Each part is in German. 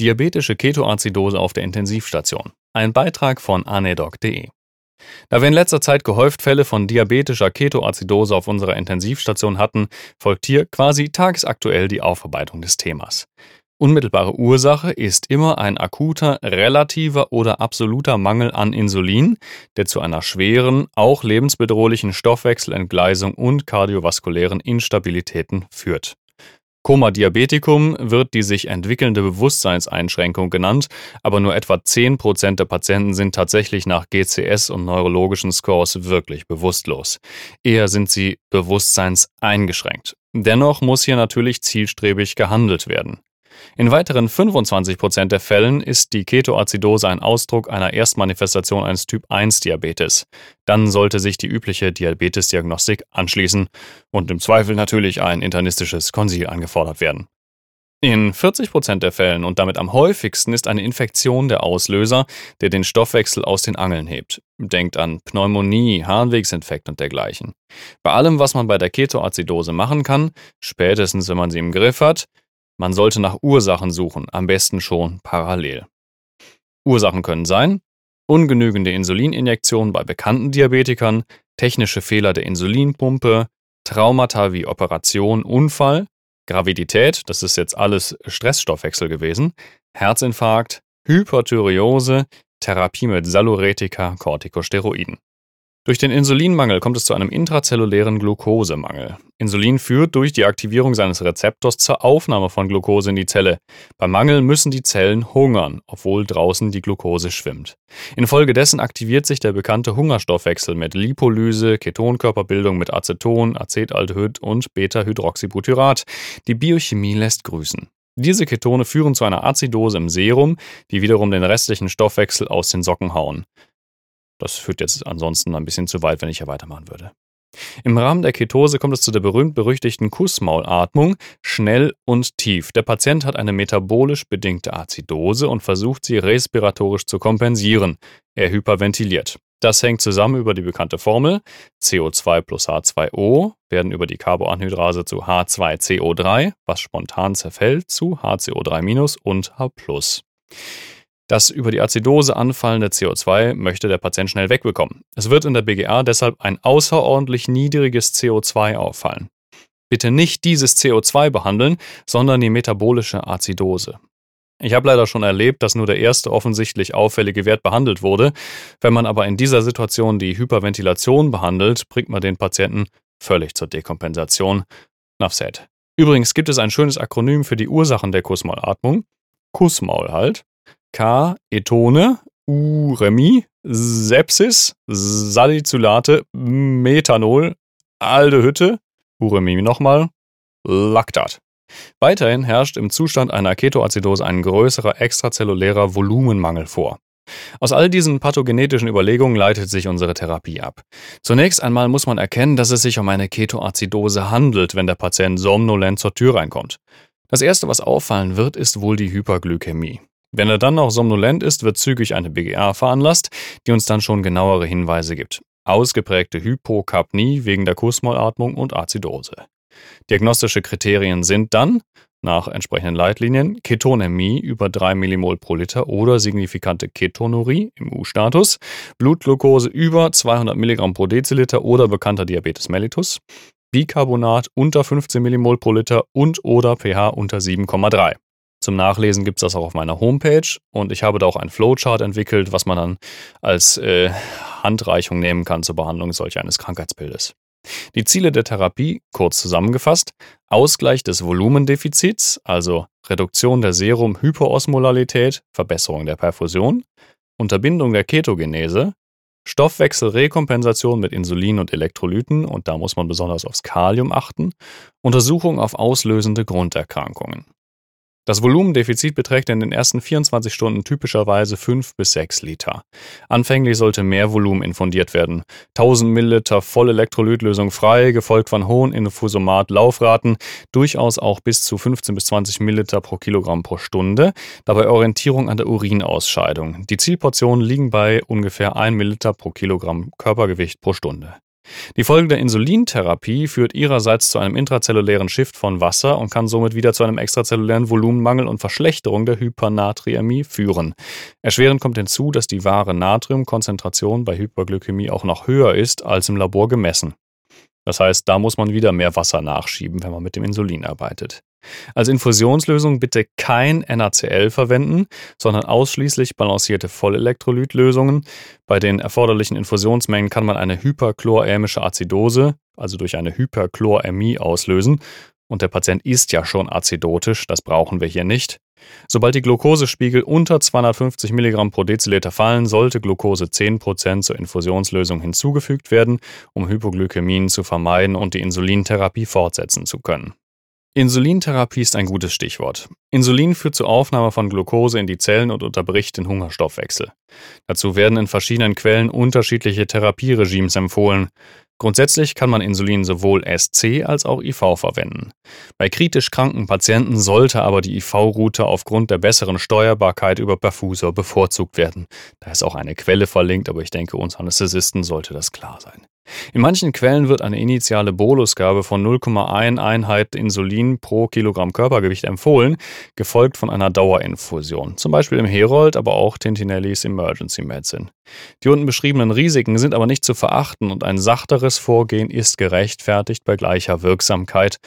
Diabetische Ketoazidose auf der Intensivstation. Ein Beitrag von anedoc.de. Da wir in letzter Zeit gehäuft Fälle von diabetischer Ketoazidose auf unserer Intensivstation hatten, folgt hier quasi tagesaktuell die Aufarbeitung des Themas. Unmittelbare Ursache ist immer ein akuter, relativer oder absoluter Mangel an Insulin, der zu einer schweren, auch lebensbedrohlichen Stoffwechselentgleisung und kardiovaskulären Instabilitäten führt. Coma diabeticum wird die sich entwickelnde Bewusstseinseinschränkung genannt, aber nur etwa 10% der Patienten sind tatsächlich nach GCS und neurologischen Scores wirklich bewusstlos. Eher sind sie bewusstseinseingeschränkt. Dennoch muss hier natürlich zielstrebig gehandelt werden. In weiteren 25% der Fällen ist die Ketoazidose ein Ausdruck einer Erstmanifestation eines Typ-1-Diabetes. Dann sollte sich die übliche Diabetesdiagnostik anschließen und im Zweifel natürlich ein internistisches Konsil angefordert werden. In 40% der Fällen und damit am häufigsten ist eine Infektion der Auslöser, der den Stoffwechsel aus den Angeln hebt. Denkt an Pneumonie, Harnwegsinfekt und dergleichen. Bei allem, was man bei der Ketoazidose machen kann, spätestens wenn man sie im Griff hat, man sollte nach Ursachen suchen, am besten schon parallel. Ursachen können sein ungenügende Insulininjektion bei bekannten Diabetikern, technische Fehler der Insulinpumpe, Traumata wie Operation, Unfall, Gravidität, das ist jetzt alles Stressstoffwechsel gewesen, Herzinfarkt, Hyperthyreose, Therapie mit Saluretika, Corticosteroiden. Durch den Insulinmangel kommt es zu einem intrazellulären Glukosemangel. Insulin führt durch die Aktivierung seines Rezeptors zur Aufnahme von Glucose in die Zelle. Beim Mangel müssen die Zellen hungern, obwohl draußen die Glucose schwimmt. Infolgedessen aktiviert sich der bekannte Hungerstoffwechsel mit Lipolyse, Ketonkörperbildung mit Aceton, Acetaldehyd und Beta-Hydroxybutyrat. Die Biochemie lässt grüßen. Diese Ketone führen zu einer Azidose im Serum, die wiederum den restlichen Stoffwechsel aus den Socken hauen. Das führt jetzt ansonsten ein bisschen zu weit, wenn ich hier weitermachen würde. Im Rahmen der Ketose kommt es zu der berühmt-berüchtigten Kussmaulatmung, schnell und tief. Der Patient hat eine metabolisch bedingte Azidose und versucht sie respiratorisch zu kompensieren. Er hyperventiliert. Das hängt zusammen über die bekannte Formel. CO2 plus H2O werden über die Carboanhydrase zu H2CO3, was spontan zerfällt, zu HCO3- und H+. Das über die Azidose anfallende CO2 möchte der Patient schnell wegbekommen. Es wird in der BGA deshalb ein außerordentlich niedriges CO2 auffallen. Bitte nicht dieses CO2 behandeln, sondern die metabolische Azidose. Ich habe leider schon erlebt, dass nur der erste offensichtlich auffällige Wert behandelt wurde. Wenn man aber in dieser Situation die Hyperventilation behandelt, bringt man den Patienten völlig zur Dekompensation. Nafset. Übrigens gibt es ein schönes Akronym für die Ursachen der Kussmaulatmung. Kussmaul halt. K. Etone, U. Remi, Sepsis, Salicylate, Methanol, Aldehütte, Uremi nochmal, Lactat. Weiterhin herrscht im Zustand einer Ketoazidose ein größerer extrazellulärer Volumenmangel vor. Aus all diesen pathogenetischen Überlegungen leitet sich unsere Therapie ab. Zunächst einmal muss man erkennen, dass es sich um eine Ketoazidose handelt, wenn der Patient somnolent zur Tür reinkommt. Das erste, was auffallen wird, ist wohl die Hyperglykämie. Wenn er dann noch somnolent ist, wird zügig eine BGA veranlasst, die uns dann schon genauere Hinweise gibt. Ausgeprägte Hypokapnie wegen der Kussmaulatmung und Azidose. Diagnostische Kriterien sind dann, nach entsprechenden Leitlinien, Ketonämie über 3 Millimol pro Liter oder signifikante Ketonurie im U-Status, Blutglucose über 200 Milligramm pro Deziliter oder bekannter Diabetes mellitus, Bicarbonat unter 15 Millimol pro Liter und oder pH unter 7,3. Zum Nachlesen gibt es das auch auf meiner Homepage und ich habe da auch ein Flowchart entwickelt, was man dann als äh, Handreichung nehmen kann zur Behandlung solch eines Krankheitsbildes. Die Ziele der Therapie, kurz zusammengefasst, Ausgleich des Volumendefizits, also Reduktion der Serum-Hyperosmolalität, Verbesserung der Perfusion, Unterbindung der Ketogenese, Stoffwechselrekompensation mit Insulin und Elektrolyten, und da muss man besonders aufs Kalium achten, Untersuchung auf auslösende Grunderkrankungen. Das Volumendefizit beträgt in den ersten 24 Stunden typischerweise 5 bis 6 Liter. Anfänglich sollte mehr Volumen infundiert werden. 1000 Milliliter Vollelektrolytlösung frei, gefolgt von hohen Infusomat-Laufraten, durchaus auch bis zu 15 bis 20 Milliliter pro Kilogramm pro Stunde, dabei Orientierung an der Urinausscheidung. Die Zielportionen liegen bei ungefähr 1 Milliliter pro Kilogramm Körpergewicht pro Stunde. Die Folge der Insulintherapie führt ihrerseits zu einem intrazellulären Shift von Wasser und kann somit wieder zu einem extrazellulären Volumenmangel und Verschlechterung der Hypernatriämie führen. Erschwerend kommt hinzu, dass die wahre Natriumkonzentration bei Hyperglykämie auch noch höher ist als im Labor gemessen. Das heißt, da muss man wieder mehr Wasser nachschieben, wenn man mit dem Insulin arbeitet. Als Infusionslösung bitte kein NaCl verwenden, sondern ausschließlich balancierte Vollelektrolytlösungen. Bei den erforderlichen Infusionsmengen kann man eine hyperchlorämische Azidose, also durch eine Hyperchlorämie, auslösen. Und der Patient ist ja schon azidotisch, das brauchen wir hier nicht. Sobald die Glukosespiegel unter 250 mg pro Deziliter fallen, sollte Glucose 10% zur Infusionslösung hinzugefügt werden, um Hypoglykämien zu vermeiden und die Insulintherapie fortsetzen zu können. Insulintherapie ist ein gutes Stichwort. Insulin führt zur Aufnahme von Glucose in die Zellen und unterbricht den Hungerstoffwechsel. Dazu werden in verschiedenen Quellen unterschiedliche Therapieregimes empfohlen. Grundsätzlich kann man Insulin sowohl SC als auch IV verwenden. Bei kritisch kranken Patienten sollte aber die IV-Route aufgrund der besseren Steuerbarkeit über Perfusor bevorzugt werden. Da ist auch eine Quelle verlinkt, aber ich denke, uns Anästhesisten sollte das klar sein. In manchen Quellen wird eine initiale Bolusgabe von 0,1 Einheit Insulin pro Kilogramm Körpergewicht empfohlen, gefolgt von einer Dauerinfusion, zum Beispiel im Herold, aber auch Tintinellis Emergency Medicine. Die unten beschriebenen Risiken sind aber nicht zu verachten und ein sachteres Vorgehen ist gerechtfertigt bei gleicher Wirksamkeit,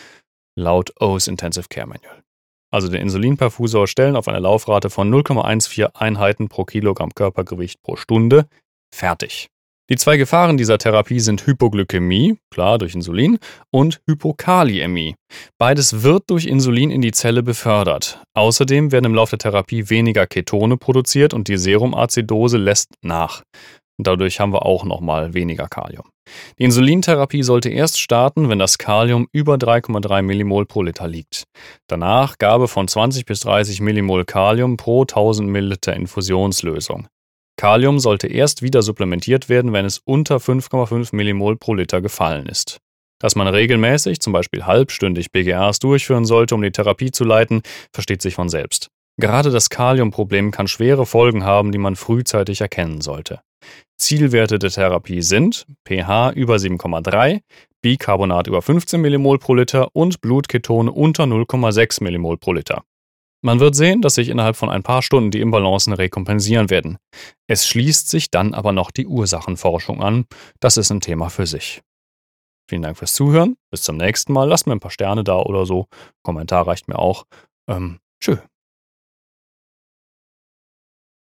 laut O's Intensive Care Manual. Also den Insulinperfusor stellen auf eine Laufrate von 0,14 Einheiten pro Kilogramm Körpergewicht pro Stunde fertig. Die zwei Gefahren dieser Therapie sind Hypoglykämie, klar durch Insulin, und Hypokaliämie. Beides wird durch Insulin in die Zelle befördert. Außerdem werden im Laufe der Therapie weniger Ketone produziert und die Serumazidose lässt nach. Dadurch haben wir auch nochmal weniger Kalium. Die Insulintherapie sollte erst starten, wenn das Kalium über 3,3 Millimol pro Liter liegt. Danach Gabe von 20 bis 30 Millimol Kalium pro 1000 Milliliter Infusionslösung. Kalium sollte erst wieder supplementiert werden, wenn es unter 5,5 Millimol pro Liter gefallen ist. Dass man regelmäßig, zum Beispiel halbstündig BGAs durchführen sollte, um die Therapie zu leiten, versteht sich von selbst. Gerade das Kaliumproblem kann schwere Folgen haben, die man frühzeitig erkennen sollte. Zielwerte der Therapie sind pH über 7,3, Bicarbonat über 15 Millimol pro Liter und Blutketone unter 0,6 Millimol pro Liter. Man wird sehen, dass sich innerhalb von ein paar Stunden die Imbalancen rekompensieren werden. Es schließt sich dann aber noch die Ursachenforschung an. Das ist ein Thema für sich. Vielen Dank fürs Zuhören. Bis zum nächsten Mal. Lasst mir ein paar Sterne da oder so. Kommentar reicht mir auch. Ähm, tschö.